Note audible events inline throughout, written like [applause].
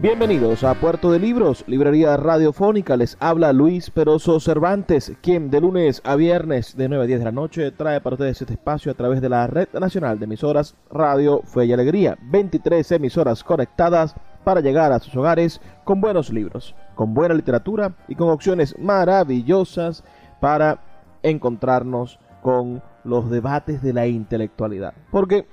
Bienvenidos a Puerto de Libros, librería radiofónica. Les habla Luis Peroso Cervantes, quien de lunes a viernes de 9 a 10 de la noche trae para ustedes este espacio a través de la Red Nacional de Emisoras Radio Fe y Alegría. 23 emisoras conectadas para llegar a sus hogares con buenos libros, con buena literatura y con opciones maravillosas para encontrarnos con los debates de la intelectualidad. Porque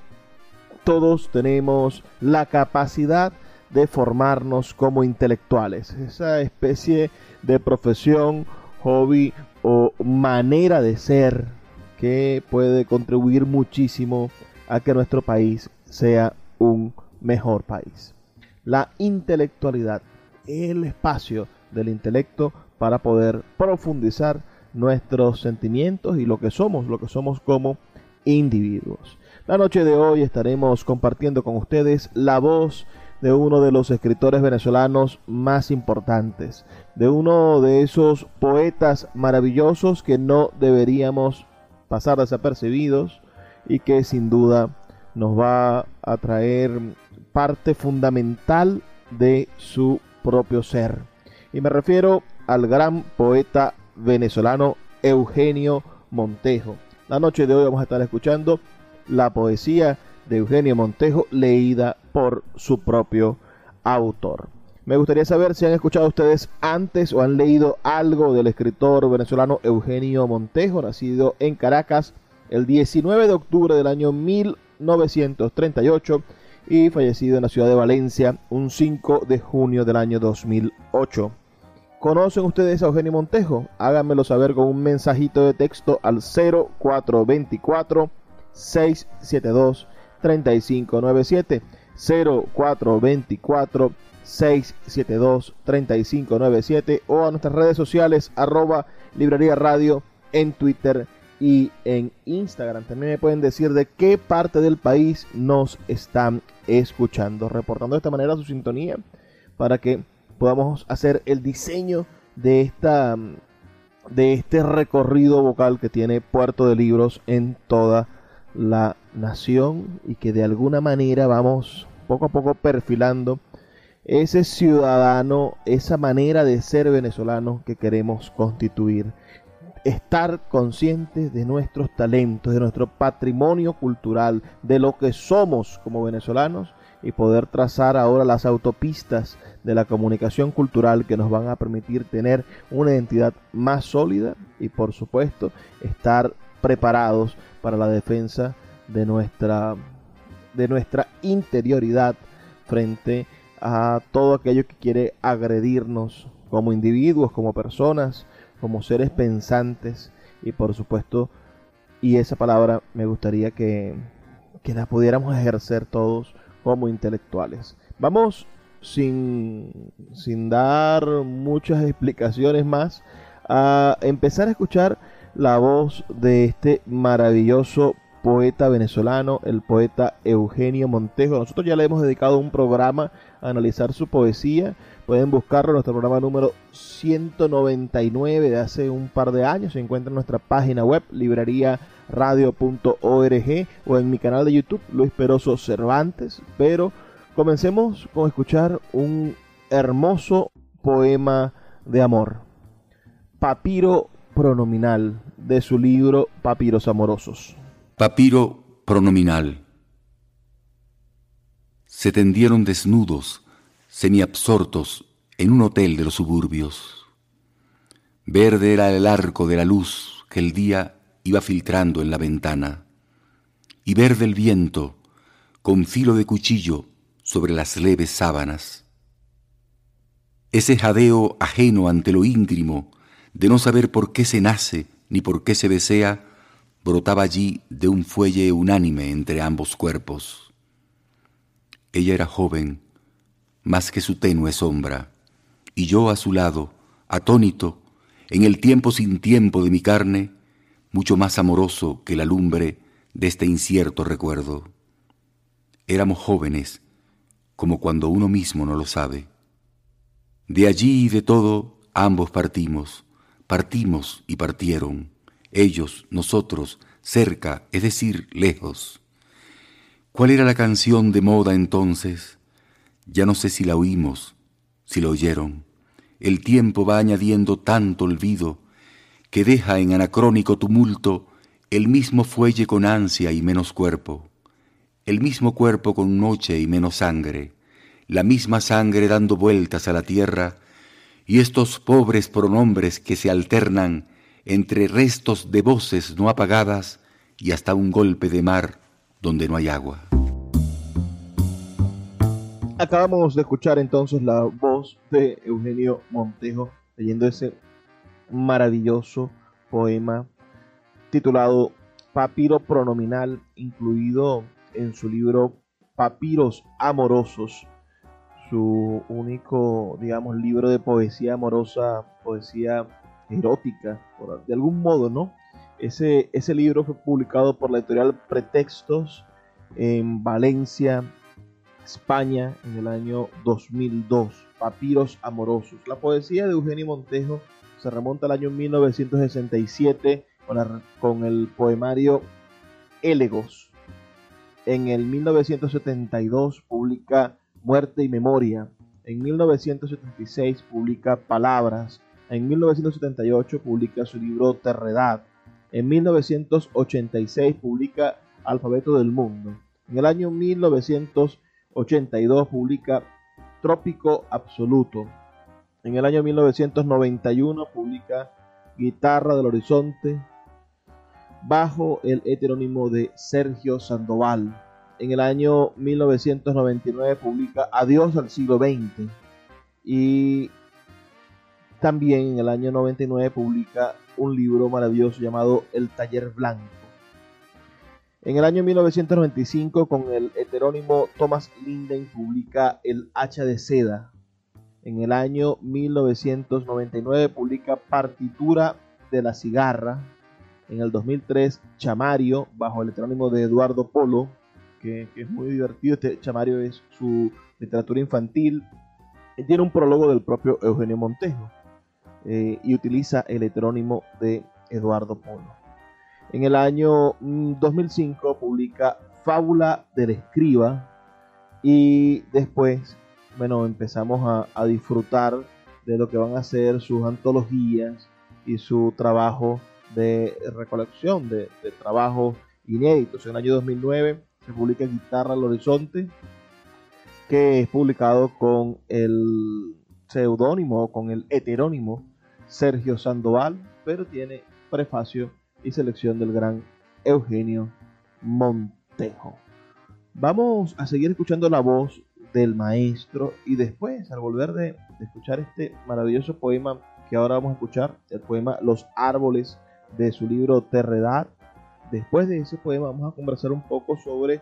todos tenemos la capacidad de formarnos como intelectuales. Esa especie de profesión, hobby o manera de ser que puede contribuir muchísimo a que nuestro país sea un mejor país. La intelectualidad, el espacio del intelecto para poder profundizar nuestros sentimientos y lo que somos, lo que somos como individuos. La noche de hoy estaremos compartiendo con ustedes la voz de uno de los escritores venezolanos más importantes, de uno de esos poetas maravillosos que no deberíamos pasar desapercibidos y que sin duda nos va a traer parte fundamental de su propio ser. Y me refiero al gran poeta venezolano Eugenio Montejo. La noche de hoy vamos a estar escuchando la poesía de Eugenio Montejo leída por su propio autor. Me gustaría saber si han escuchado ustedes antes o han leído algo del escritor venezolano Eugenio Montejo, nacido en Caracas el 19 de octubre del año 1938 y fallecido en la ciudad de Valencia un 5 de junio del año 2008. ¿Conocen ustedes a Eugenio Montejo? Háganmelo saber con un mensajito de texto al 0424 672 3597 0424 672 3597 o a nuestras redes sociales arroba librería radio en Twitter y en Instagram. También me pueden decir de qué parte del país nos están escuchando, reportando de esta manera su sintonía para que podamos hacer el diseño de esta de este recorrido vocal que tiene Puerto de Libros en toda la nación y que de alguna manera vamos poco a poco perfilando ese ciudadano, esa manera de ser venezolano que queremos constituir. Estar conscientes de nuestros talentos, de nuestro patrimonio cultural, de lo que somos como venezolanos y poder trazar ahora las autopistas de la comunicación cultural que nos van a permitir tener una identidad más sólida y por supuesto estar preparados para la defensa de nuestra, de nuestra interioridad frente a todo aquello que quiere agredirnos como individuos, como personas, como seres pensantes y por supuesto, y esa palabra me gustaría que, que la pudiéramos ejercer todos como intelectuales. Vamos sin, sin dar muchas explicaciones más a empezar a escuchar la voz de este maravilloso poeta venezolano, el poeta Eugenio Montejo. Nosotros ya le hemos dedicado un programa a analizar su poesía. Pueden buscarlo en nuestro programa número 199 de hace un par de años. Se encuentra en nuestra página web, librariaradio.org o en mi canal de YouTube, Luis Peroso Cervantes. Pero comencemos con escuchar un hermoso poema de amor. Papiro pronominal de su libro Papiros Amorosos. Papiro pronominal. se tendieron desnudos, semiabsortos, en un hotel de los suburbios. Verde era el arco de la luz que el día iba filtrando en la ventana, y verde el viento, con filo de cuchillo sobre las leves sábanas. Ese jadeo ajeno ante lo íntimo, de no saber por qué se nace ni por qué se desea, brotaba allí de un fuelle unánime entre ambos cuerpos. Ella era joven, más que su tenue sombra, y yo a su lado, atónito, en el tiempo sin tiempo de mi carne, mucho más amoroso que la lumbre de este incierto recuerdo. Éramos jóvenes, como cuando uno mismo no lo sabe. De allí y de todo ambos partimos, partimos y partieron, ellos, nosotros, cerca, es decir, lejos. ¿Cuál era la canción de moda entonces? Ya no sé si la oímos, si la oyeron. El tiempo va añadiendo tanto olvido que deja en anacrónico tumulto el mismo fuelle con ansia y menos cuerpo el mismo cuerpo con noche y menos sangre, la misma sangre dando vueltas a la tierra, y estos pobres pronombres que se alternan entre restos de voces no apagadas y hasta un golpe de mar donde no hay agua. Acabamos de escuchar entonces la voz de Eugenio Montejo leyendo ese maravilloso poema titulado Papiro Pronominal, incluido en su libro Papiros Amorosos, su único, digamos, libro de poesía amorosa, poesía erótica, de algún modo, ¿no? Ese, ese libro fue publicado por la editorial Pretextos en Valencia, España, en el año 2002. Papiros Amorosos. La poesía de Eugenio Montejo se remonta al año 1967 con, con el poemario Élegos, en el 1972 publica Muerte y Memoria. En 1976 publica Palabras. En 1978 publica su libro Terredad. En 1986 publica Alfabeto del Mundo. En el año 1982 publica Trópico Absoluto. En el año 1991 publica Guitarra del Horizonte, bajo el heterónimo de Sergio Sandoval. En el año 1999 publica Adiós al siglo XX y también en el año 99 publica un libro maravilloso llamado El Taller Blanco. En el año 1995 con el heterónimo Thomas Linden publica El Hacha de Seda. En el año 1999 publica Partitura de la Cigarra en el 2003 Chamario, bajo el heterónimo de Eduardo Polo, que, es muy divertido. Este Chamario es su literatura infantil. Tiene un prólogo del propio Eugenio Montejo eh, y utiliza el heterónimo de Eduardo Polo. En el año 2005 mm, publica Fábula del Escriba y después, bueno, empezamos a, disfrutar de lo que van a ser sus antologías y su trabajo de recolección de, trabajos inéditos. En el año 2009 se publica Guitarra al Horizonte, que es publicado con el seudónimo, con el heterónimo Sergio Sandoval, pero tiene prefacio y selección del gran Eugenio Montejo. Vamos a seguir escuchando la voz del maestro y después, al volver de, escuchar este maravilloso poema que ahora vamos a escuchar, el poema Los árboles de su libro Terredad. Después de ese poema vamos a conversar un poco sobre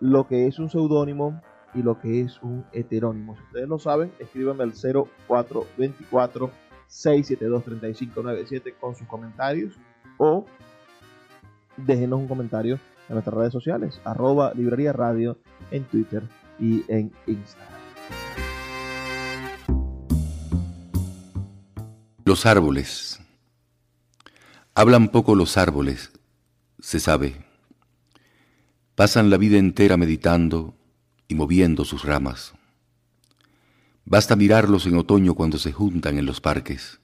lo que es un seudónimo y lo que es un heterónimo. Si ustedes lo saben, escríbanme al 0424 672 3597 con sus comentarios o déjenos un comentario en nuestras redes sociales, arroba librería radio en Twitter y en Instagram. Los árboles Hablan poco los árboles, se sabe. Pasan la vida entera meditando y moviendo sus ramas. Basta mirarlos en otoño cuando se juntan en los parques.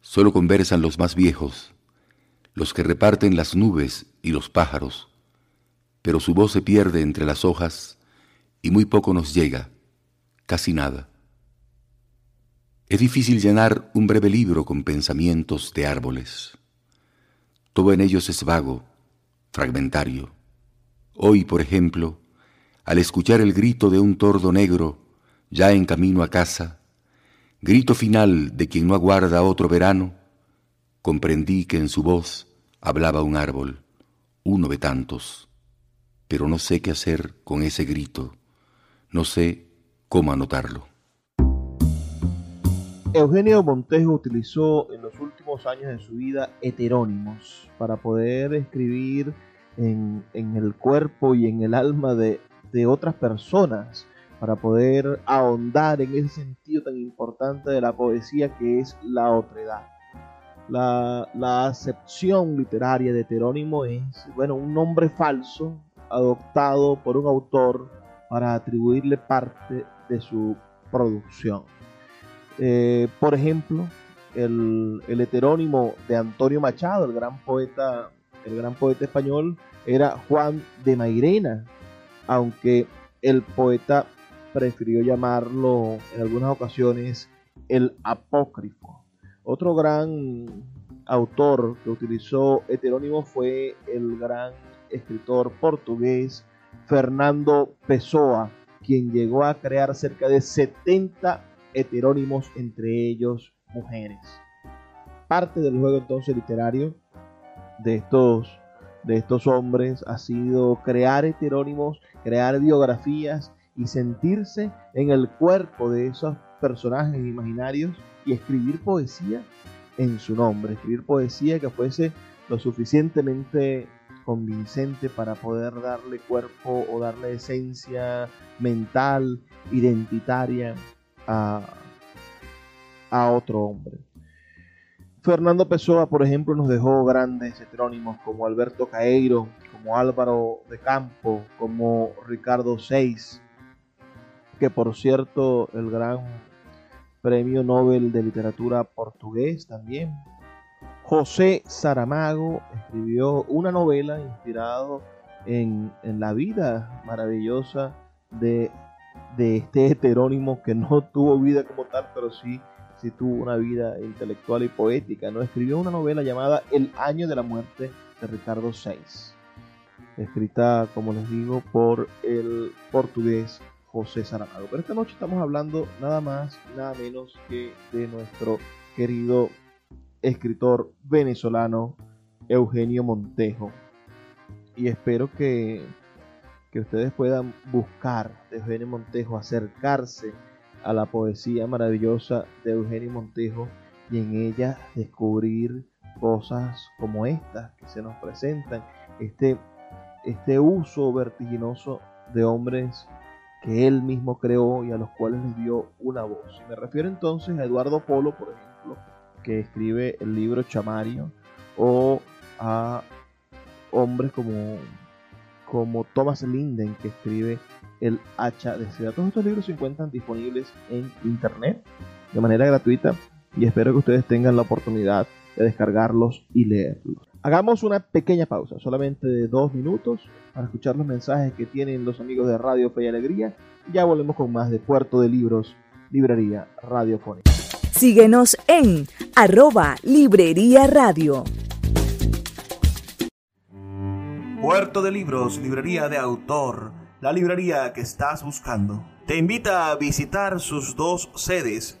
Solo conversan los más viejos, los que reparten las nubes y los pájaros, pero su voz se pierde entre las hojas y muy poco nos llega, casi nada. Es difícil llenar un breve libro con pensamientos de árboles. Todo en ellos es vago, fragmentario. Hoy, por ejemplo, al escuchar el grito de un tordo negro, ya en camino a casa, grito final de quien no aguarda otro verano, comprendí que en su voz hablaba un árbol, uno de tantos, pero no sé qué hacer con ese grito, no sé cómo anotarlo. Eugenio Montejo utilizó en los últimos años de su vida heterónimos para poder escribir en, el cuerpo y en el alma de, otras personas, para poder ahondar en ese sentido tan importante de la poesía que es la otredad. La, la acepción literaria de heterónimo es bueno, un nombre falso adoptado por un autor para atribuirle parte de su producción. Eh, por ejemplo, el, heterónimo de Antonio Machado, el gran poeta, el gran poeta español, era Juan de Mairena, aunque el poeta prefirió llamarlo en algunas ocasiones el apócrifo. Otro gran autor que utilizó heterónimo fue el gran escritor portugués Fernando Pessoa, quien llegó a crear cerca de 70 heterónimos, entre ellos mujeres. Parte del juego entonces literario de estos, de estos hombres ha sido crear heterónimos, crear biografías y sentirse en el cuerpo de esos personajes imaginarios y escribir poesía en su nombre, escribir poesía que fuese lo suficientemente convincente para poder darle cuerpo o darle esencia mental, identitaria a, otro hombre. Fernando Pessoa, por ejemplo, nos dejó grandes heterónimos como Alberto Caeiro, como Álvaro de Campo, como Ricardo Seis, que por cierto el gran premio Nobel de literatura portugués también. José Saramago escribió una novela inspirado en, en la vida maravillosa de de este heterónimo que no [laughs] tuvo vida como tal, pero sí, sí tuvo una vida intelectual y poética. ¿no? Escribió una novela llamada El año de la muerte de Ricardo Seis, escrita, como les digo, por el portugués José Saramago. Pero esta noche estamos hablando nada más, nada menos que de nuestro querido escritor venezolano Eugenio Montejo. Y espero que que ustedes puedan buscar de Eugenio Montejo, acercarse a la poesía maravillosa de Eugenio Montejo y en ella descubrir cosas como estas que se nos presentan, este, este uso vertiginoso de hombres que él mismo creó y a los cuales les dio una voz. Me refiero entonces a Eduardo Polo, por ejemplo, que escribe el libro Chamario, o a hombres como como Thomas Linden, que escribe El hacha de. Todos estos libros se encuentran disponibles en internet de manera gratuita y espero que ustedes tengan la oportunidad de descargarlos y leerlos. Hagamos una pequeña pausa, solamente de dos minutos, para escuchar los mensajes que tienen los amigos de Radio Fe y Alegría. Y ya volvemos con más de Puerto de Libros, Librería Radiofónica. Síguenos en arroba Librería Radio. Puerto de Libros, librería de autor, la librería que estás buscando. Te invita a visitar sus dos sedes,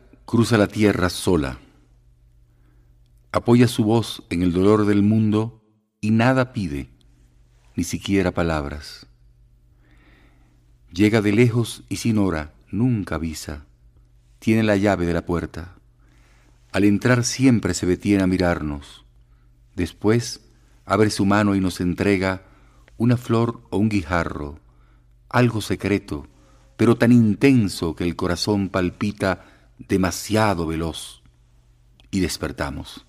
cruza la tierra sola, apoya su voz en el dolor del mundo y nada pide, ni siquiera palabras. Llega de lejos y sin hora, nunca avisa, tiene la llave de la puerta. Al entrar siempre se detiene a mirarnos. Después abre su mano y nos entrega una flor o un guijarro, algo secreto, pero tan intenso que el corazón palpita demasiado veloz. Y despertamos.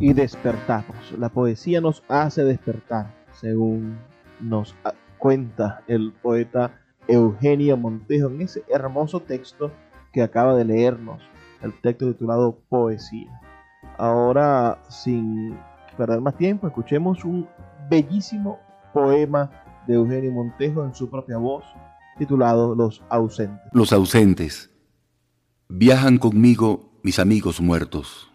Y despertamos. La poesía nos hace despertar, según nos cuenta el poeta Eugenio Montejo en ese hermoso texto que acaba de leernos, el texto titulado Poesía. Ahora, sin perder más tiempo, escuchemos un bellísimo poema de Eugenio Montejo en su propia voz, titulado Los ausentes. Los ausentes. Viajan conmigo mis amigos muertos.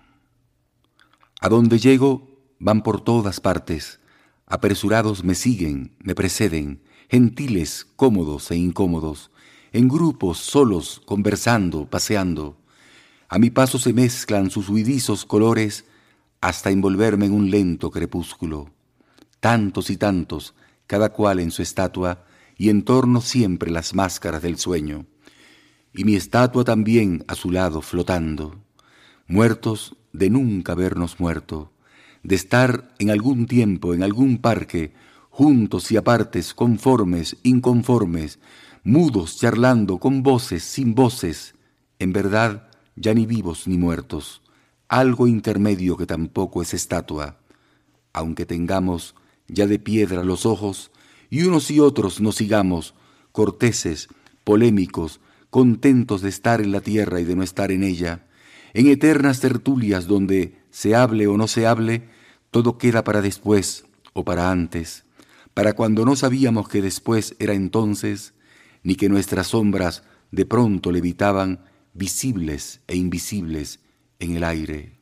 A donde llego van por todas partes. Apresurados me siguen, me preceden, gentiles, cómodos e incómodos, en grupos, solos, conversando, paseando. A mi paso se mezclan sus huidizos colores hasta envolverme en un lento crepúsculo. Tantos y tantos, cada cual en su estatua, y en torno siempre las máscaras del sueño, y mi estatua también a su lado flotando, muertos de nunca vernos muerto, de estar en algún tiempo, en algún parque, juntos y apartes, conformes, inconformes, mudos, charlando, con voces, sin voces, en verdad ya ni vivos ni muertos, algo intermedio que tampoco es estatua, aunque tengamos ya de piedra los ojos, y unos y otros nos sigamos, corteses, polémicos, contentos de estar en la tierra y de no estar en ella, en eternas tertulias donde, se hable o no se hable, todo queda para después o para antes, para cuando no sabíamos que después era entonces, ni que nuestras sombras de pronto levitaban visibles e invisibles en el aire.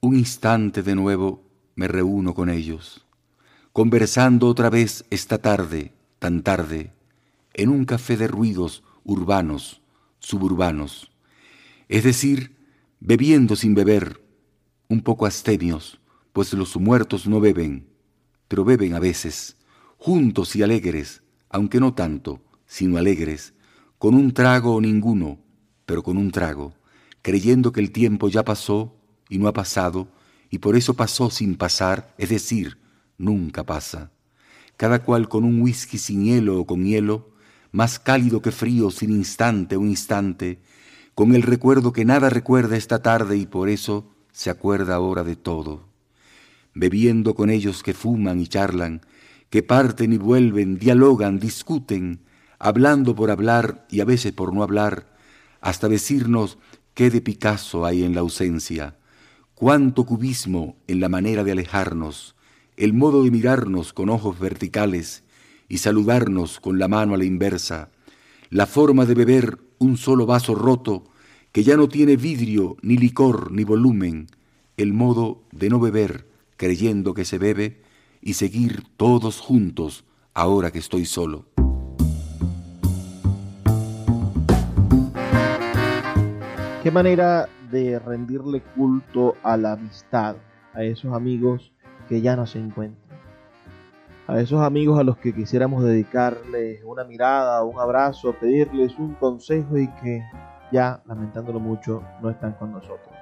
Un instante de nuevo me reúno con ellos, conversando otra vez esta tarde, tan tarde, en un café de ruidos urbanos, suburbanos, es decir, bebiendo sin beber, un poco astenios, pues los muertos no beben, pero beben a veces, juntos y alegres, aunque no tanto, sino alegres, con un trago o ninguno, pero con un trago, creyendo que el tiempo ya pasó y no ha pasado, y por eso pasó sin pasar, es decir, nunca pasa. Cada cual con un whisky sin hielo o con hielo, más cálido que frío sin instante o instante, con el recuerdo que nada recuerda esta tarde y por eso se acuerda ahora de todo. Bebiendo con ellos que fuman y charlan, que parten y vuelven, dialogan, discuten, hablando por hablar y a veces por no hablar, hasta decirnos qué de Picasso hay en la ausencia, cuánto cubismo en la manera de alejarnos, el modo de mirarnos con ojos verticales y saludarnos con la mano a la inversa, la forma de beber un solo vaso roto que ya no tiene vidrio, ni licor, ni volumen, el modo de no beber creyendo que se bebe y seguir todos juntos ahora que estoy solo. Qué manera de rendirle culto a la amistad, a esos amigos que ya no se encuentran, a esos amigos a los que quisiéramos dedicarles una mirada, un abrazo, pedirles un consejo y que ya, lamentándolo mucho, no están con nosotros.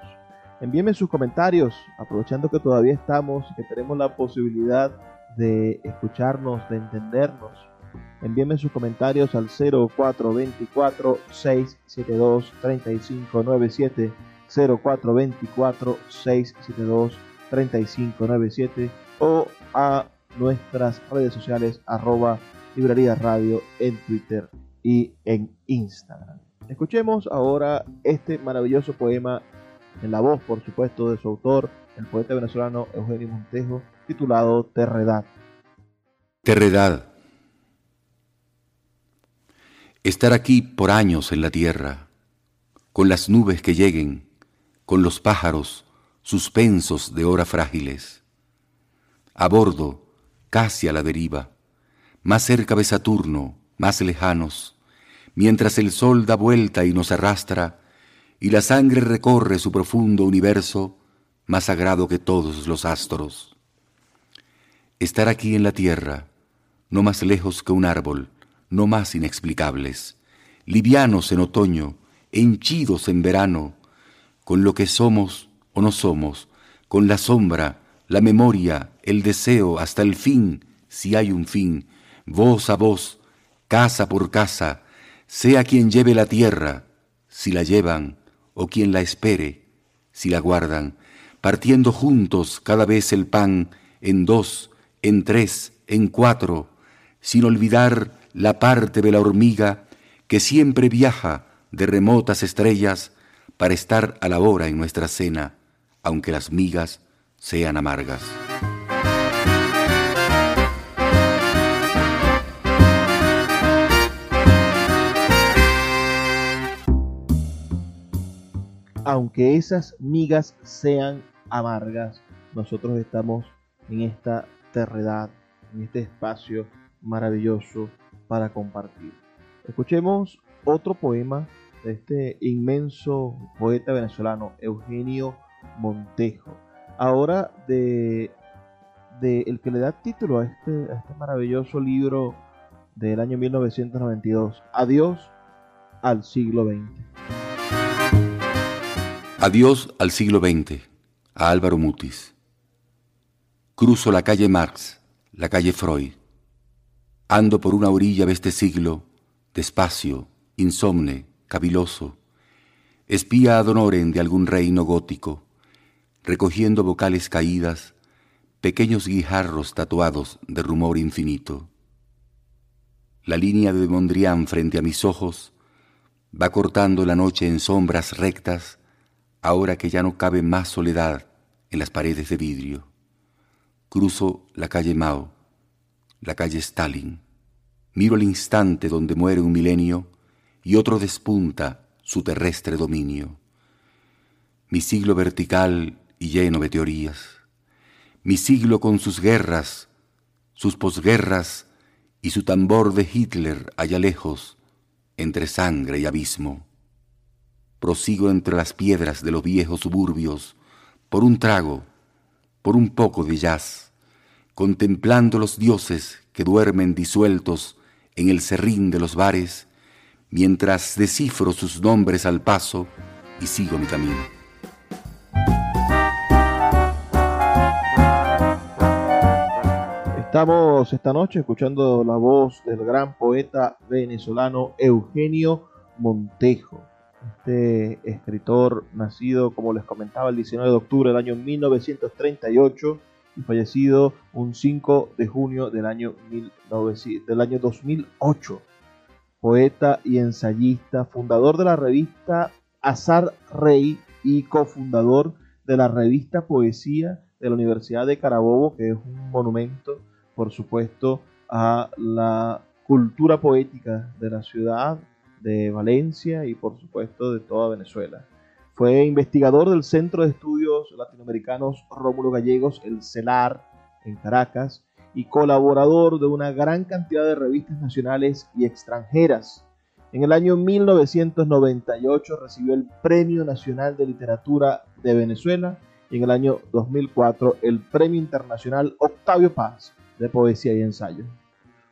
Envíenme sus comentarios, aprovechando que todavía estamos que tenemos la posibilidad de escucharnos, de entendernos. Envíenme sus comentarios al 0424-672-3597, 0424-672-3597 o a nuestras redes sociales arroba librería radio en Twitter y en Instagram. Escuchemos ahora este maravilloso poema en la voz, por supuesto, de su autor, el poeta venezolano Eugenio Montejo, titulado Terredad. Terredad Estar aquí por años en la tierra, con las nubes que lleguen, con los pájaros suspensos de horas frágiles. A bordo, casi a la deriva, más cerca de Saturno, más lejanos, mientras el sol da vuelta y nos arrastra, y la sangre recorre su profundo universo, más sagrado que todos los astros. Estar aquí en la tierra, no más lejos que un árbol, no más inexplicables, livianos en otoño, henchidos en verano, con lo que somos o no somos, con la sombra, la memoria, el deseo, hasta el fin, si hay un fin, voz a voz, casa por casa, sea quien lleve la tierra, si la llevan, o quien la espere, si la guardan, partiendo juntos cada vez el pan en dos, en tres, en cuatro, sin olvidar la parte de la hormiga que siempre viaja de remotas estrellas para estar a la hora en nuestra cena, aunque las migas sean amargas. aunque esas migas sean amargas, nosotros estamos en esta terredad, en este espacio maravilloso para compartir. Escuchemos otro poema este inmenso poeta venezolano, Eugenio Montejo. Ahora de, el que le da título a este, a este maravilloso libro del año 1992, Adiós al siglo XX. Adiós al siglo XX, a Álvaro Mutis. Cruzo la calle Marx, la calle Freud. Ando por una orilla de este siglo, despacio, insomne, caviloso. Espía ad honorem de algún reino gótico, recogiendo vocales caídas, pequeños guijarros tatuados de rumor infinito. La línea de Mondrian frente a mis ojos va cortando la noche en sombras rectas ahora que ya no cabe más soledad en las paredes de vidrio. Cruzo la calle Mao, la calle Stalin, miro el instante donde muere un milenio y otro despunta su terrestre dominio. Mi siglo vertical y lleno de teorías, mi siglo con sus guerras, sus posguerras y su tambor de Hitler allá lejos, entre sangre y abismo prosigo entre las piedras de los viejos suburbios, por un trago, por un poco de jazz, contemplando los dioses que duermen disueltos en el serrín de los bares, mientras descifro sus nombres al paso y sigo mi camino. Estamos esta noche escuchando la voz del gran poeta venezolano Eugenio Montejo este escritor nacido, como les comentaba, el 19 de octubre del año 1938 y fallecido un 5 de junio del año, del año 2008. Poeta y ensayista, fundador de la revista Azar Rey y cofundador de la revista Poesía de la Universidad de Carabobo, que es un monumento, por supuesto, a la cultura poética de la ciudad de Valencia y por supuesto de toda Venezuela. Fue investigador del Centro de Estudios Latinoamericanos Rómulo Gallegos, el CELAR, en Caracas, y colaborador de una gran cantidad de revistas nacionales y extranjeras. En el año 1998 recibió el Premio Nacional de Literatura de Venezuela y en el año 2004 el Premio Internacional Octavio Paz de Poesía y Ensayo.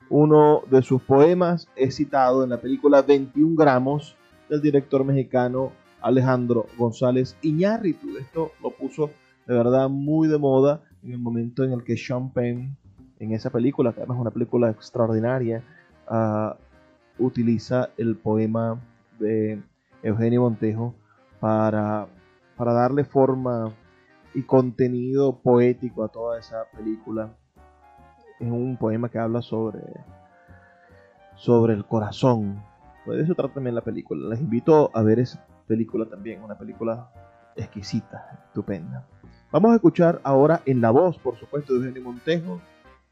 Uno de sus poemas es citado en la película 21 gramos del director mexicano Alejandro González Iñárritu. Esto lo puso de verdad muy de moda en el momento en el que Sean Penn, en esa película, que además es una película extraordinaria, uh, utiliza el poema de Eugenio Montejo para, para darle forma y contenido poético a toda esa película es un poema que habla sobre, sobre el corazón. Pues de eso trata también la película. Les invito a ver esa película también, una película exquisita, estupenda. Vamos a escuchar ahora en la voz, por supuesto, de Eugenio Montejo,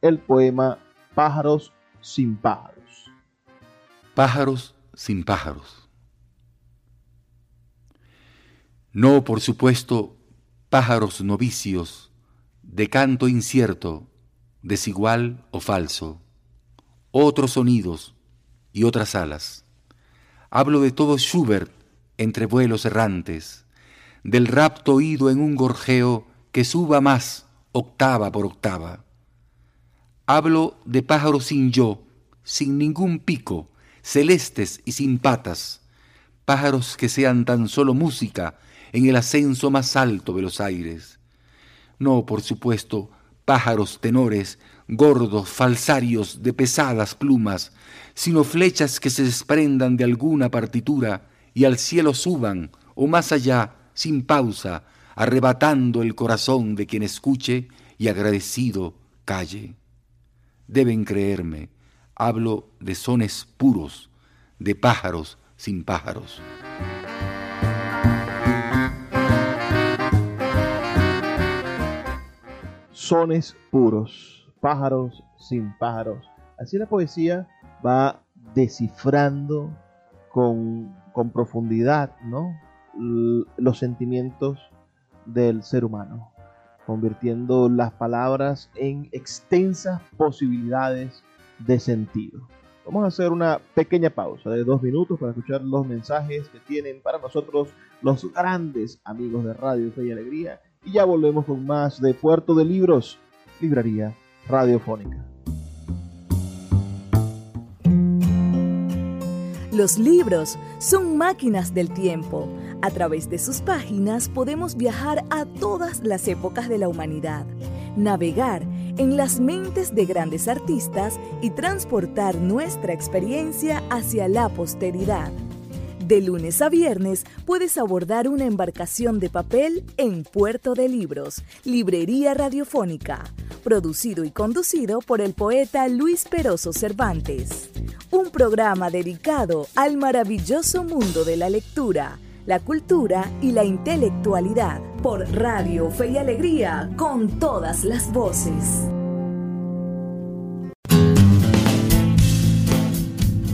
el poema Pájaros sin pájaros. Pájaros sin pájaros. No, por supuesto, pájaros novicios, de canto incierto, desigual o falso, otros sonidos y otras alas. Hablo de todo Schubert entre vuelos errantes, del rapto oído en un gorjeo que suba más octava por octava. Hablo de pájaros sin yo, sin ningún pico, celestes y sin patas, pájaros que sean tan solo música en el ascenso más alto de los aires. No, por supuesto, pájaros tenores, gordos, falsarios de pesadas plumas, sino flechas que se desprendan de alguna partitura y al cielo suban, o más allá, sin pausa, arrebatando el corazón de quien escuche y agradecido calle. Deben creerme, hablo de sones puros, de pájaros sin pájaros. Sones puros, pájaros sin pájaros. Así la poesía va descifrando con, con profundidad ¿no? los sentimientos del ser humano, convirtiendo las palabras en extensas posibilidades de sentido. Vamos a hacer una pequeña pausa de dos minutos para escuchar los mensajes que tienen para nosotros los grandes amigos de Radio Fe y Alegría y ya volvemos con más de Puerto de Libros, Librería Radiofónica. Los libros son máquinas del tiempo. A través de sus páginas podemos viajar a todas las épocas de la humanidad, navegar en las mentes de grandes artistas y transportar nuestra experiencia hacia la posteridad. De lunes a viernes puedes abordar una embarcación de papel en Puerto de Libros, Librería Radiofónica, producido y conducido por el poeta Luis Peroso Cervantes un programa dedicado al maravilloso mundo de la lectura, la cultura y la intelectualidad por Radio Fe y Alegría con todas las voces.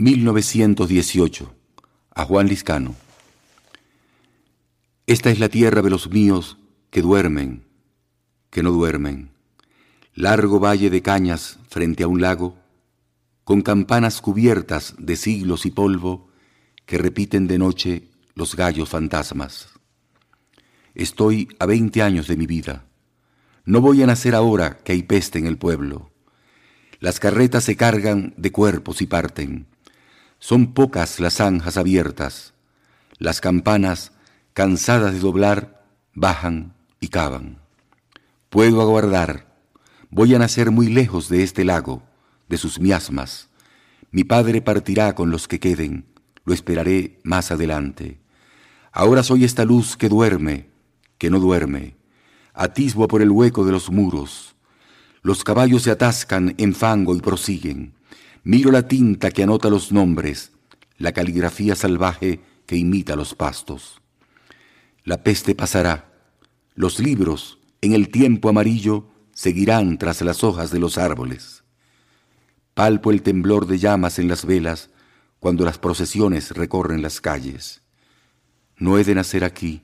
1918, a Juan Liscano. Esta es la tierra de los míos que duermen, que no duermen. Largo valle de cañas frente a un lago, con campanas cubiertas de siglos y polvo que repiten de noche los gallos fantasmas. Estoy a veinte años de mi vida. No voy a nacer ahora que hay peste en el pueblo. Las carretas se cargan de cuerpos y parten. Son pocas las zanjas abiertas. Las campanas, cansadas de doblar, bajan y cavan. Puedo aguardar. Voy a nacer muy lejos de este lago, de sus miasmas. Mi padre partirá con los que queden. Lo esperaré más adelante. Ahora soy esta luz que duerme, que no duerme, atisbo por el hueco de los muros. Los caballos se atascan en fango y prosiguen. Miro la tinta que anota los nombres, la caligrafía salvaje que imita los pastos. La peste pasará. Los libros, en el tiempo amarillo, seguirán tras las hojas de los árboles. Palpo el temblor de llamas en las velas cuando las procesiones recorren las calles. No he de nacer aquí,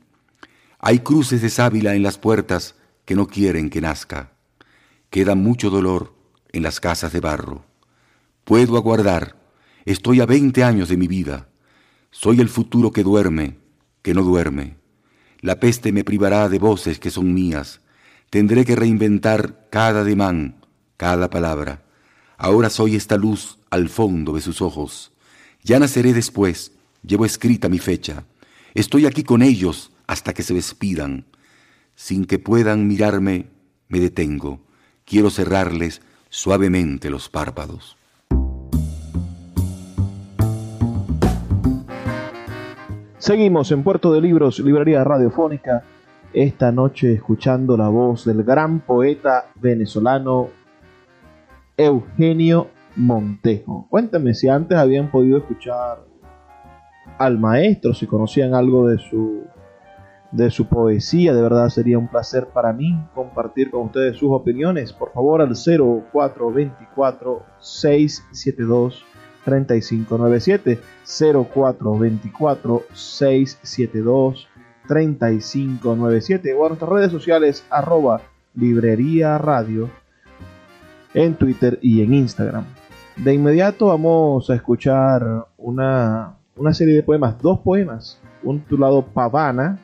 hay cruces de sábila en las puertas que no quieren que nazca. Queda mucho dolor en las casas de barro. Puedo aguardar. Estoy a veinte años de mi vida. Soy el futuro que duerme, que no duerme. La peste me privará de voces que son mías. Tendré que reinventar cada demán, cada palabra. Ahora soy esta luz al fondo de sus ojos. Ya naceré después, llevo escrita mi fecha. Estoy aquí con ellos hasta que se despidan. Sin que puedan mirarme, me detengo. Quiero cerrarles suavemente los párpados. Seguimos en Puerto de Libros, Librería Radiofónica, esta noche escuchando la voz del gran poeta venezolano Eugenio Montejo. Cuéntame si antes habían podido escuchar al maestro, si conocían algo de su de su poesía, de verdad sería un placer para mí compartir con ustedes sus opiniones. Por favor al 0424 672 3597 0424 672 3597 o a nuestras redes sociales arroba librería radio en Twitter y en Instagram. De inmediato vamos a escuchar una, una serie de poemas, dos poemas, un titulado Pavana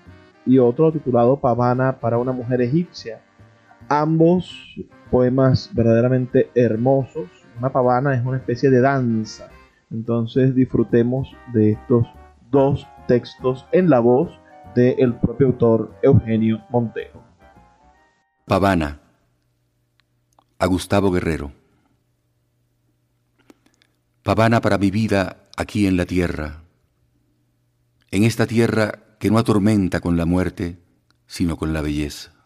y otro titulado Pavana para una mujer egipcia. Ambos poemas verdaderamente hermosos, una pavana es una especie de danza. Entonces disfrutemos de estos dos textos en la voz del propio autor Eugenio Montero. Pavana a Gustavo Guerrero. Pavana para mi vida aquí en la tierra, en esta tierra que no atormenta con la muerte, sino con la belleza.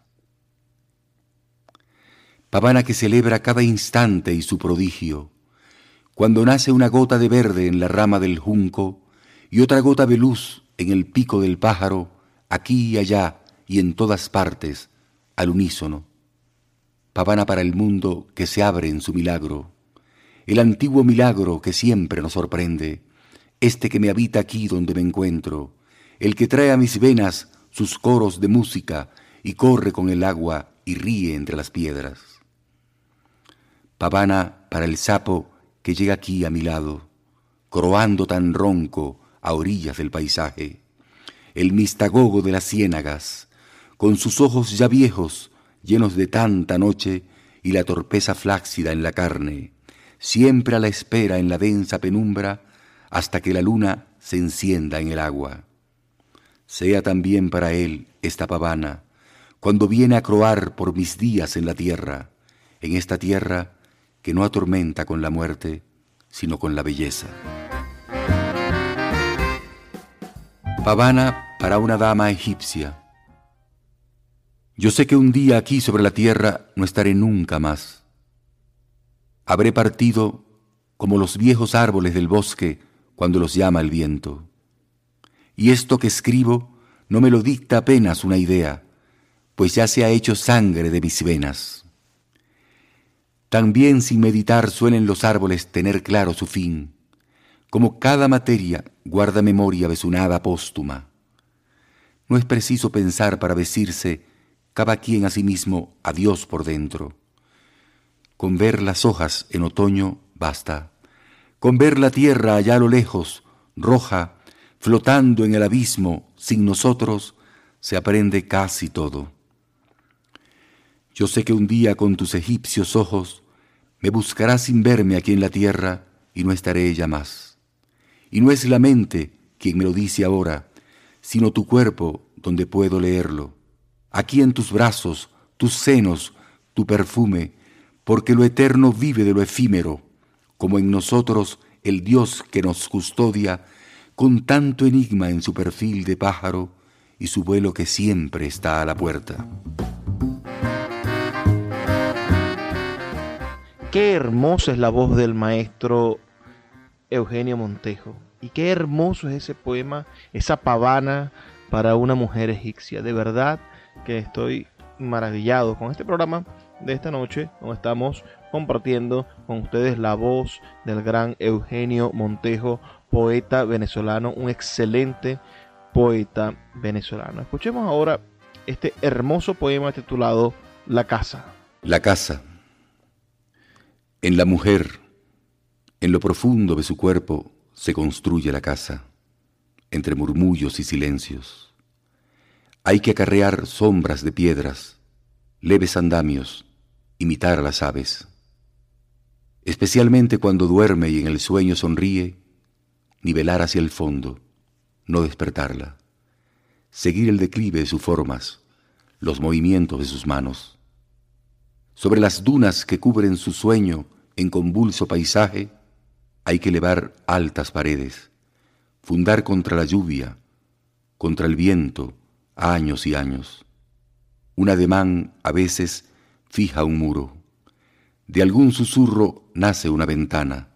Pavana que celebra cada instante y su prodigio, cuando nace una gota de verde en la rama del junco y otra gota de luz en el pico del pájaro, aquí y allá y en todas partes, al unísono. Pavana para el mundo que se abre en su milagro, el antiguo milagro que siempre nos sorprende, este que me habita aquí donde me encuentro, el que trae a mis venas sus coros de música y corre con el agua y ríe entre las piedras. Pavana para el sapo que llega aquí a mi lado, croando tan ronco a orillas del paisaje. El mistagogo de las ciénagas, con sus ojos ya viejos, llenos de tanta noche y la torpeza flácida en la carne, siempre a la espera en la densa penumbra hasta que la luna se encienda en el agua. Sea también para él esta pavana, cuando viene a croar por mis días en la tierra, en esta tierra que no atormenta con la muerte, sino con la belleza. Pavana para una dama egipcia. Yo sé que un día aquí sobre la tierra no estaré nunca más. Habré partido como los viejos árboles del bosque cuando los llama el viento. Y esto que escribo no me lo dicta apenas una idea, pues ya se ha hecho sangre de mis venas. También sin meditar suelen los árboles tener claro su fin, como cada materia guarda memoria de su nada póstuma. No es preciso pensar para decirse cada quien a sí mismo adiós por dentro. Con ver las hojas en otoño basta. Con ver la tierra allá a lo lejos, roja, flotando en el abismo, sin nosotros, se aprende casi todo. Yo sé que un día con tus egipcios ojos me buscarás sin verme aquí en la tierra y no estaré ella más. Y no es la mente quien me lo dice ahora, sino tu cuerpo donde puedo leerlo. Aquí en tus brazos, tus senos, tu perfume, porque lo eterno vive de lo efímero, como en nosotros el Dios que nos custodia, con tanto enigma en su perfil de pájaro y su vuelo que siempre está a la puerta. Qué hermosa es la voz del maestro Eugenio Montejo. Y qué hermoso es ese poema, esa pavana para una mujer egipcia. De verdad que estoy maravillado con este programa de esta noche, donde estamos compartiendo con ustedes la voz del gran Eugenio Montejo, poeta venezolano, un excelente poeta venezolano. Escuchemos ahora este hermoso poema titulado La casa. La casa en la mujer, en lo profundo de su cuerpo, se construye la casa, entre murmullos y silencios. Hay que acarrear sombras de piedras, leves andamios, imitar a las aves. especialmente cuando duerme y en el sueño sonríe, nivelar hacia el fondo, no despertarla, seguir el declive de sus formas, los movimientos de sus manos. Sobre las dunas que cubren su sueño en convulso paisaje, hay que elevar altas paredes, fundar contra la lluvia, contra el viento, años y años. Un ademán a veces fija un muro. De algún susurro nace una ventana.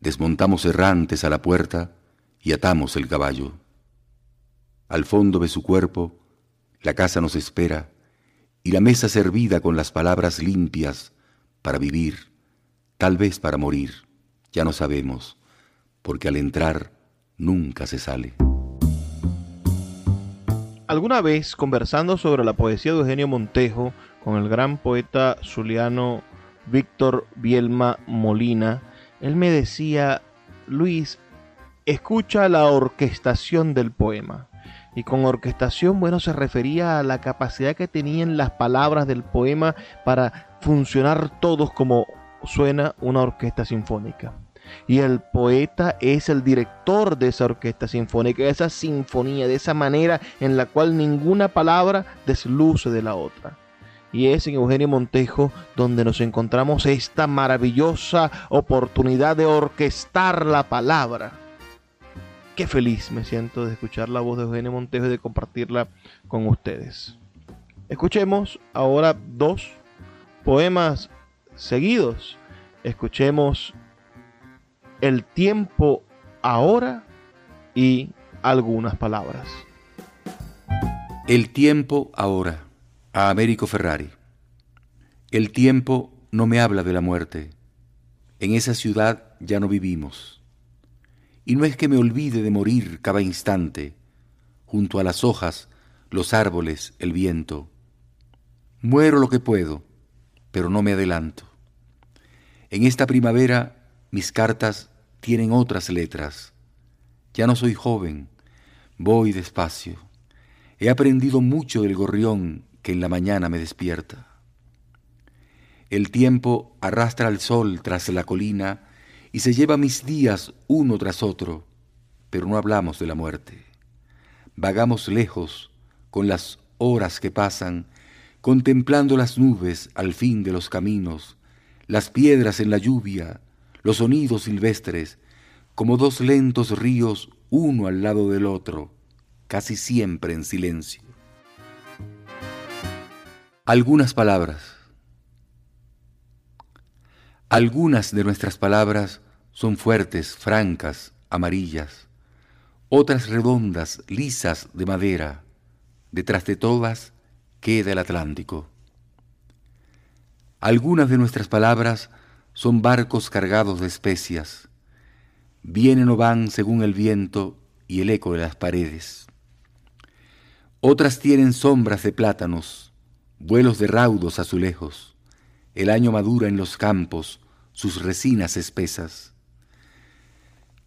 Desmontamos errantes a la puerta y atamos el caballo. Al fondo de su cuerpo, la casa nos espera y la mesa servida con las palabras limpias para vivir, tal vez para morir, ya no sabemos, porque al entrar nunca se sale. Alguna vez, conversando sobre la poesía de Eugenio Montejo con el gran poeta zuliano Víctor Bielma Molina, él me decía, Luis, escucha la orquestación del poema. Y con orquestación, bueno, se refería a la capacidad que tenían las palabras del poema para funcionar todos como suena una orquesta sinfónica. Y el poeta es el director de esa orquesta sinfónica, de esa sinfonía, de esa manera en la cual ninguna palabra desluce de la otra. Y es en Eugenio Montejo donde nos encontramos esta maravillosa oportunidad de orquestar la palabra. Qué feliz me siento de escuchar la voz de Eugenio Montejo y de compartirla con ustedes. Escuchemos ahora dos poemas seguidos. Escuchemos el tiempo ahora y algunas palabras. El tiempo ahora, a Américo Ferrari. El tiempo no me habla de la muerte. En esa ciudad ya no vivimos. Y no es que me olvide de morir cada instante, junto a las hojas, los árboles, el viento. Muero lo que puedo, pero no me adelanto. En esta primavera mis cartas tienen otras letras. Ya no soy joven, voy despacio. He aprendido mucho del gorrión que en la mañana me despierta. El tiempo arrastra al sol tras la colina y se lleva mis días uno tras otro, pero no hablamos de la muerte. Vagamos lejos con las horas que pasan, contemplando las nubes al fin de los caminos, las piedras en la lluvia, los sonidos silvestres, como dos lentos ríos uno al lado del otro, casi siempre en silencio. Algunas palabras. Algunas de nuestras palabras son fuertes, francas, amarillas, otras redondas, lisas de madera. Detrás de todas queda el Atlántico. Algunas de nuestras palabras son barcos cargados de especias. Vienen o van según el viento y el eco de las paredes. Otras tienen sombras de plátanos, vuelos de raudos azulejos. El año madura en los campos, sus resinas espesas.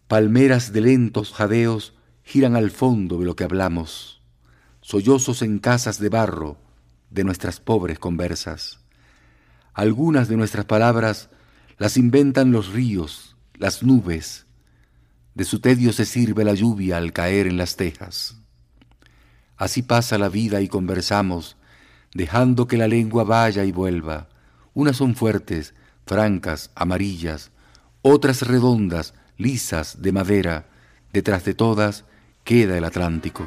Palmeras de lentos jadeos giran al fondo de lo que hablamos, sollozos en casas de barro de nuestras pobres conversas. Algunas de nuestras palabras las inventan los ríos, las nubes. De su tedio se sirve la lluvia al caer en las tejas. Así pasa la vida y conversamos, dejando que la lengua vaya y vuelva. Unas son fuertes, francas, amarillas, otras redondas, lisas, de madera. Detrás de todas queda el Atlántico.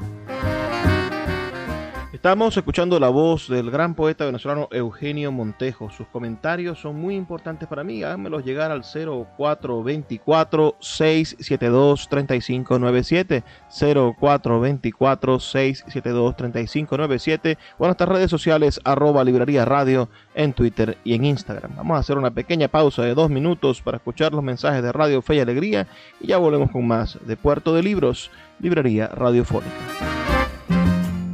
Estamos escuchando la voz del gran poeta venezolano Eugenio Montejo. Sus comentarios son muy importantes para mí. Háganmelos llegar al 0424-672-3597. 0424-672-3597. O en nuestras redes sociales, arroba librería radio en Twitter y en Instagram. Vamos a hacer una pequeña pausa de dos minutos para escuchar los mensajes de Radio Fe y Alegría y ya volvemos con más de Puerto de Libros, Librería Radiofónica.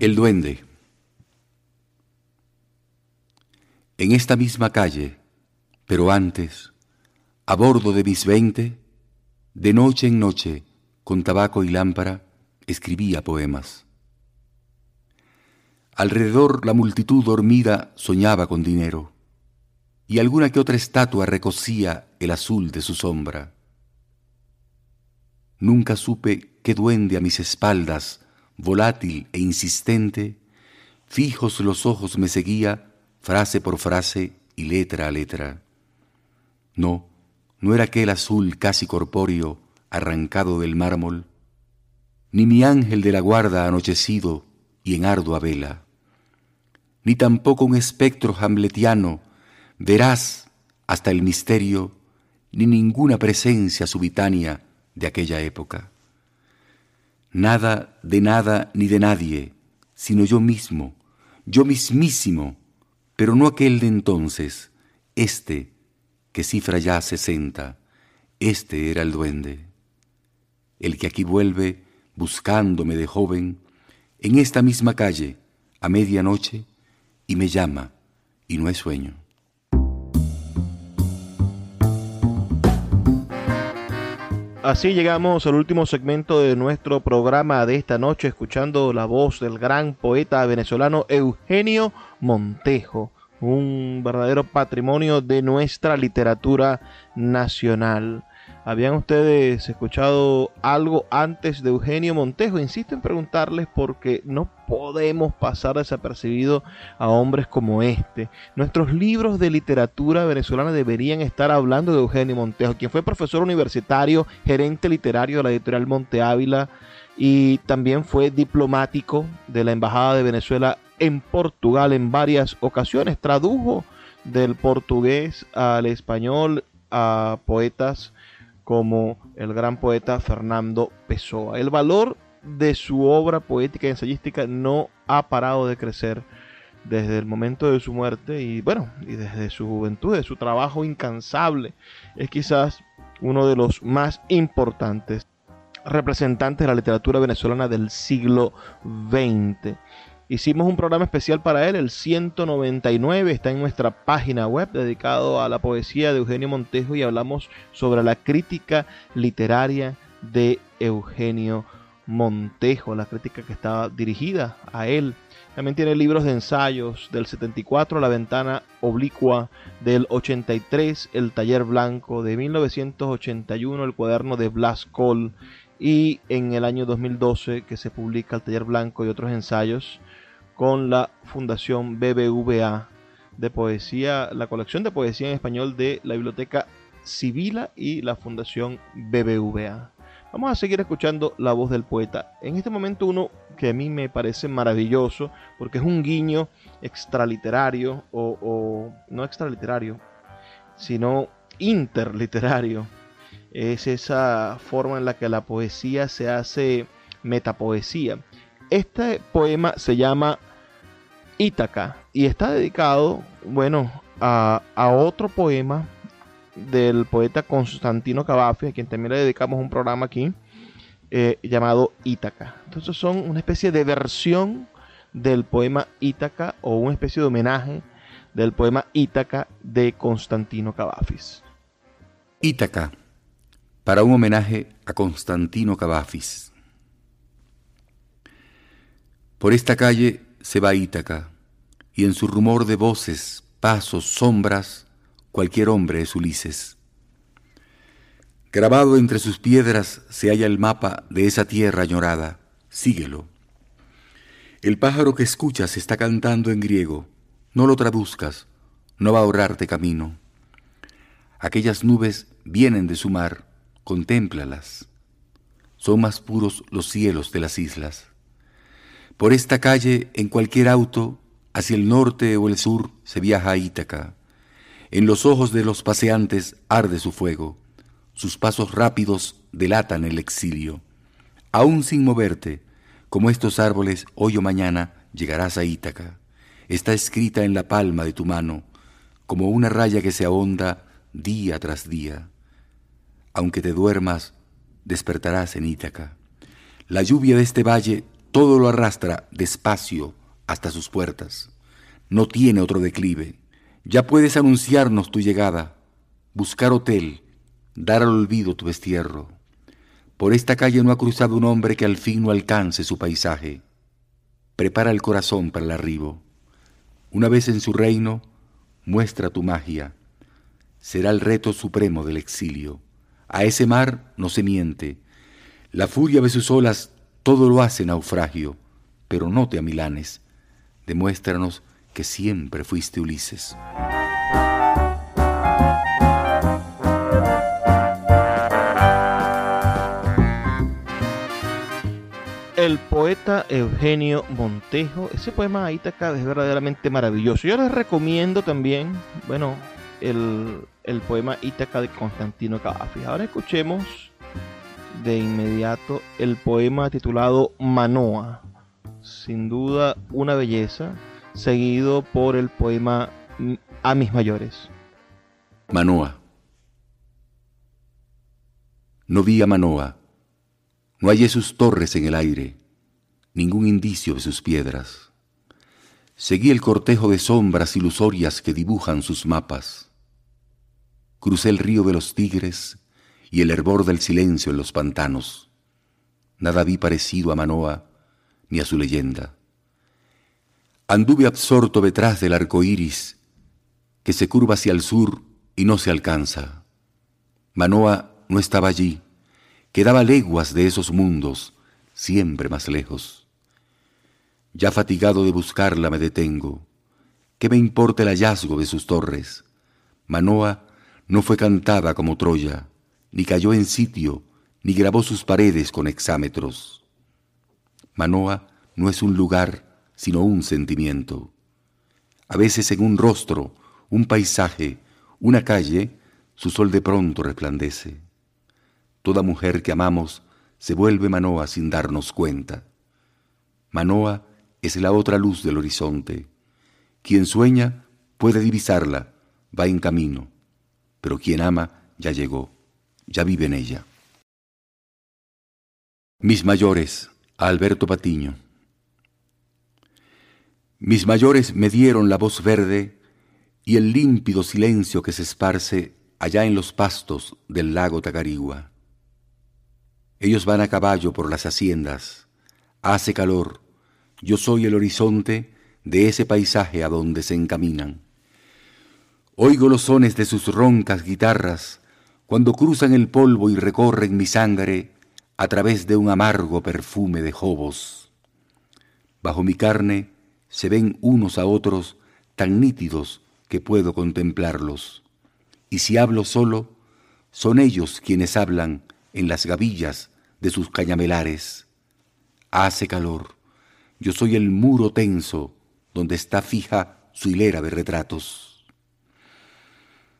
El duende. En esta misma calle, pero antes, a bordo de mis veinte, de noche en noche, con tabaco y lámpara, escribía poemas. Alrededor la multitud dormida soñaba con dinero, y alguna que otra estatua recocía el azul de su sombra. Nunca supe qué duende a mis espaldas, volátil e insistente, fijos los ojos me seguía, frase por frase y letra a letra. No, no era aquel azul casi corpóreo, arrancado del mármol, ni mi ángel de la guarda anochecido y en ardua vela ni tampoco un espectro hamletiano, verás hasta el misterio, ni ninguna presencia subitánea de aquella época. Nada de nada ni de nadie, sino yo mismo, yo mismísimo, pero no aquel de entonces, este que cifra ya sesenta, este era el duende, el que aquí vuelve buscándome de joven, en esta misma calle, a medianoche, y me llama y no es sueño. Así llegamos al último segmento de nuestro programa de esta noche, escuchando la voz del gran poeta venezolano Eugenio Montejo, un verdadero patrimonio de nuestra literatura nacional. ¿Habían ustedes escuchado algo antes de Eugenio Montejo? Insisto en preguntarles porque no podemos pasar desapercibido a hombres como este. Nuestros libros de literatura venezolana deberían estar hablando de Eugenio Montejo, quien fue profesor universitario, gerente literario de la editorial Monte Ávila y también fue diplomático de la Embajada de Venezuela en Portugal en varias ocasiones. Tradujo del portugués al español a poetas como el gran poeta Fernando Pessoa. El valor de su obra poética y ensayística no ha parado de crecer desde el momento de su muerte y bueno, y desde su juventud, de su trabajo incansable. Es quizás uno de los más importantes representantes de la literatura venezolana del siglo XX. Hicimos un programa especial para él, el 199, está en nuestra página web dedicado a la poesía de Eugenio Montejo y hablamos sobre la crítica literaria de Eugenio Montejo, la crítica que estaba dirigida a él. También tiene libros de ensayos del 74, La ventana oblicua, del 83, El taller blanco, de 1981, El cuaderno de Blas Cole y en el año 2012 que se publica El taller blanco y otros ensayos con la Fundación BBVA de poesía, la colección de poesía en español de la Biblioteca Civila y la Fundación BBVA. Vamos a seguir escuchando la voz del poeta. En este momento uno que a mí me parece maravilloso porque es un guiño extraliterario o, o no extraliterario, sino interliterario. Es esa forma en la que la poesía se hace metapoesía. Este poema se llama Ítaca y está dedicado, bueno, a, otro poema del poeta Constantino Cavafi, a quien también le dedicamos un programa aquí, eh, llamado Ítaca. Entonces son una especie de versión del poema Ítaca o una especie de homenaje del poema Ítaca de Constantino Cavafis. Ítaca, para un homenaje a Constantino Cavafis. Por esta calle se va Ítaca, y en su rumor de voces, pasos, sombras, cualquier hombre es Ulises. Grabado entre sus piedras se halla el mapa de esa tierra añorada. Síguelo. El pájaro que escuchas está cantando en griego. No lo traduzcas, no va a ahorrarte camino. Aquellas nubes vienen de su mar, contémplalas. Son más puros los cielos de las islas. Por esta calle, en cualquier auto, hacia el norte o el sur, se viaja a Ítaca. En los ojos de los paseantes arde su fuego. Sus pasos rápidos delatan el exilio. Aún sin moverte, como estos árboles, hoy o mañana llegarás a Ítaca. Está escrita en la palma de tu mano. como una raya que se ahonda día tras día. Aunque te duermas, despertarás en Ítaca. La lluvia de este valle todo lo arrastra despacio hasta sus puertas. No tiene otro declive. Ya puedes anunciarnos tu llegada, buscar hotel, dar al olvido tu destierro. Por esta calle no ha cruzado un hombre que al fin no alcance su paisaje. Prepara el corazón para el arribo. Una vez en su reino, muestra tu magia. Será el reto supremo del exilio. A ese mar no se miente. La furia de sus olas todo lo hace naufragio, pero no te amilanes. Demuéstranos que siempre fuiste Ulises. el poeta Eugenio Montejo. Ese poema ahí Ítaca es verdaderamente maravilloso. Yo les recomiendo también, bueno, el, el poema Ítaca de Constantino Cavafis. Ahora escuchemos de inmediato el poema titulado Manoa. Sin duda una belleza, seguido por el poema A mis mayores. Manoa. No vi a Manoa no hallé sus torres en el aire, ningún indicio de sus piedras. Seguí el cortejo de sombras ilusorias que dibujan sus mapas. Crucé el río de los tigres y el hervor del silencio en los pantanos. Nada vi parecido a Manoa ni a su leyenda. Anduve absorto detrás del arco iris que se curva hacia el sur y no se alcanza. Manoa no estaba allí Quedaba leguas de esos mundos, siempre más lejos. Ya fatigado de buscarla me detengo. ¿Qué me importa el hallazgo de sus torres? Manoa no fue cantada como Troya, ni cayó en sitio, ni grabó sus paredes con exámetros. Manoa no es un lugar, sino un sentimiento. A veces en un rostro, un paisaje, una calle, su sol de pronto resplandece. Toda mujer que amamos se vuelve Manoa sin darnos cuenta. Manoa es la otra luz del horizonte. Quien sueña puede divisarla, va en camino, pero quien ama ya llegó, ya vive en ella. Mis mayores, Alberto Patiño. Mis mayores me dieron la voz verde y el límpido silencio que se esparce allá en los pastos del lago Tacarigua. Ellos van a caballo por las haciendas. Hace calor. Yo soy el horizonte de ese paisaje a donde se encaminan. Oigo los sones de sus roncas guitarras cuando cruzan el polvo y recorren mi sangre a través de un amargo perfume de jobos. Bajo mi carne se ven unos a otros tan nítidos que puedo contemplarlos. Y si hablo solo, son ellos quienes hablan en las gavillas de sus cañamelares. Hace calor. Yo soy el muro tenso donde está fija su hilera de retratos.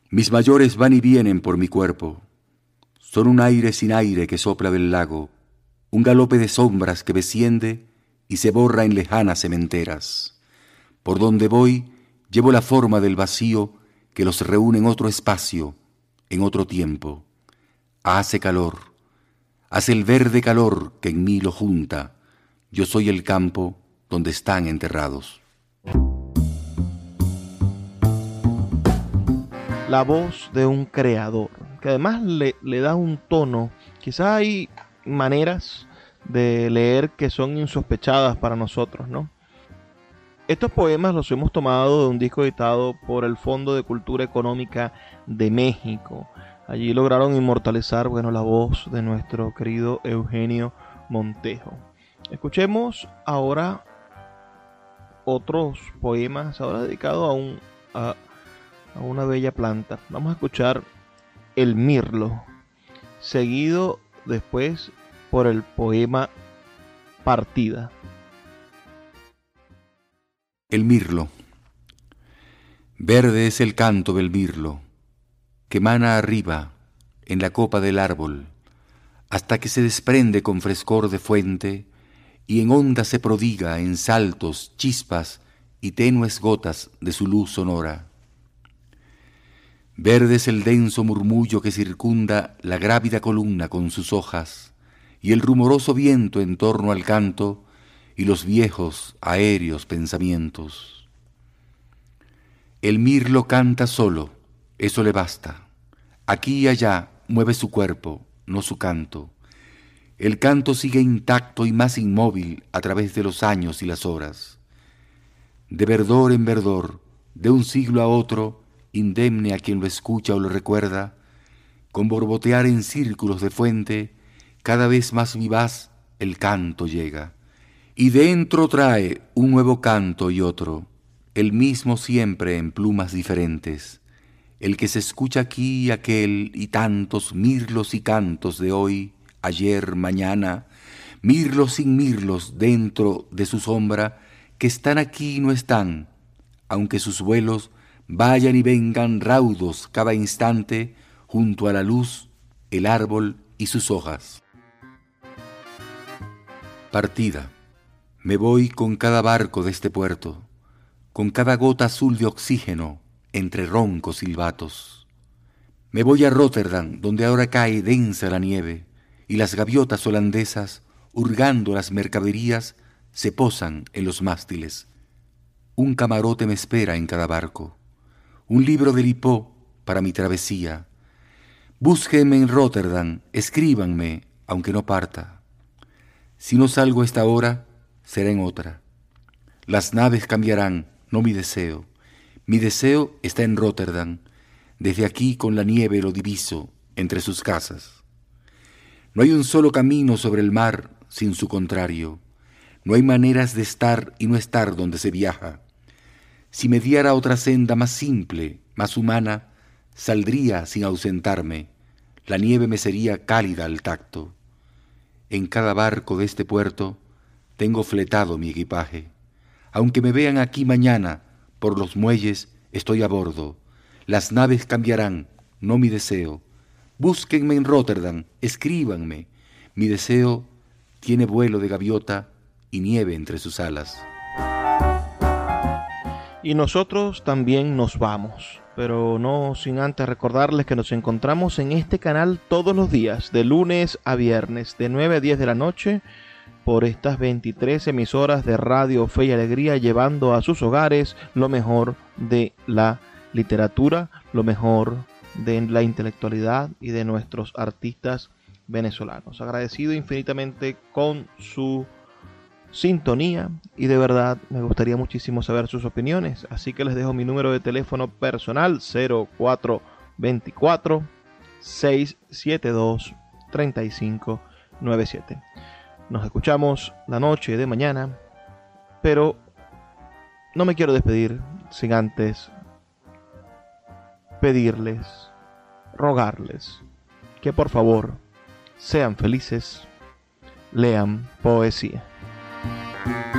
Mis mayores van y vienen por mi cuerpo. Son un aire sin aire que sopla del lago, un galope de sombras que desciende y se borra en lejanas cementeras. Por donde voy, llevo la forma del vacío que los reúne en otro espacio, en otro tiempo. Hace calor Hace el verde calor que en mí lo junta. Yo soy el campo donde están enterrados. La voz de un creador, que además le, le da un tono. Quizás hay maneras de leer que son insospechadas para nosotros, ¿no? Estos poemas los hemos tomado de un disco editado por el Fondo de Cultura Económica de México. Allí lograron inmortalizar bueno, la voz de nuestro querido Eugenio Montejo. Escuchemos ahora otros poemas, ahora dedicados a, un, a, a una bella planta. Vamos a escuchar El Mirlo, seguido después por el poema Partida. El mirlo. Verde es el canto del mirlo que mana arriba en la copa del árbol, hasta que se desprende con frescor de fuente y en onda se prodiga en saltos, chispas y tenues gotas de su luz sonora. Verde es el denso murmullo que circunda la grávida columna con sus hojas, y el rumoroso viento en torno al canto, y los viejos, aéreos pensamientos. El mirlo canta solo, eso le basta. Aquí y allá mueve su cuerpo, no su canto. El canto sigue intacto y más inmóvil a través de los años y las horas. De verdor en verdor, de un siglo a otro, indemne a quien lo escucha o lo recuerda, con borbotear en círculos de fuente, cada vez más vivaz el canto llega. Y dentro trae un nuevo canto y otro, el mismo siempre en plumas diferentes, el que se escucha aquí y aquel y tantos mirlos y cantos de hoy, ayer, mañana, mirlos sin mirlos dentro de su sombra, que están aquí y no están, aunque sus vuelos vayan y vengan raudos cada instante junto a la luz, el árbol y sus hojas. Partida. Me voy con cada barco de este puerto, con cada gota azul de oxígeno entre roncos silbatos. Me voy a Rotterdam, donde ahora cae densa la nieve, y las gaviotas holandesas, hurgando las mercaderías, se posan en los mástiles. Un camarote me espera en cada barco un libro de Lipó para mi travesía. Búsquenme en Rotterdam, escríbanme, aunque no parta. Si no salgo esta hora, será en otra. Las naves cambiarán, no mi deseo. Mi deseo está en Rotterdam. Desde aquí con la nieve lo diviso entre sus casas. No hay un solo camino sobre el mar sin su contrario. No hay maneras de estar y no estar donde se viaja. Si me diera otra senda más simple, más humana, saldría sin ausentarme, la nieve me sería cálida al tacto. En cada barco de este puerto tengo fletado mi equipaje. Aunque me vean aquí mañana, por los muelles estoy a bordo. Las naves cambiarán, no mi deseo. Búsquenme en Rotterdam, escríbanme. Mi deseo tiene vuelo de gaviota y nieve entre sus alas. Y nosotros también nos vamos, pero no sin antes recordarles que nos encontramos en este canal todos los días, de lunes a viernes, de 9 a 10 de la noche, por estas 23 emisoras de Radio Fe y Alegría, llevando a sus hogares lo mejor de la literatura, lo mejor de la intelectualidad y de nuestros artistas venezolanos. Agradecido infinitamente con su sintonía y de verdad me gustaría muchísimo saber sus opiniones. Así que les dejo mi número de teléfono personal 0424 672 3597. Nos escuchamos la noche de mañana, pero no me quiero despedir sin antes pedirles, rogarles que por favor sean felices, lean poesía. Thank you.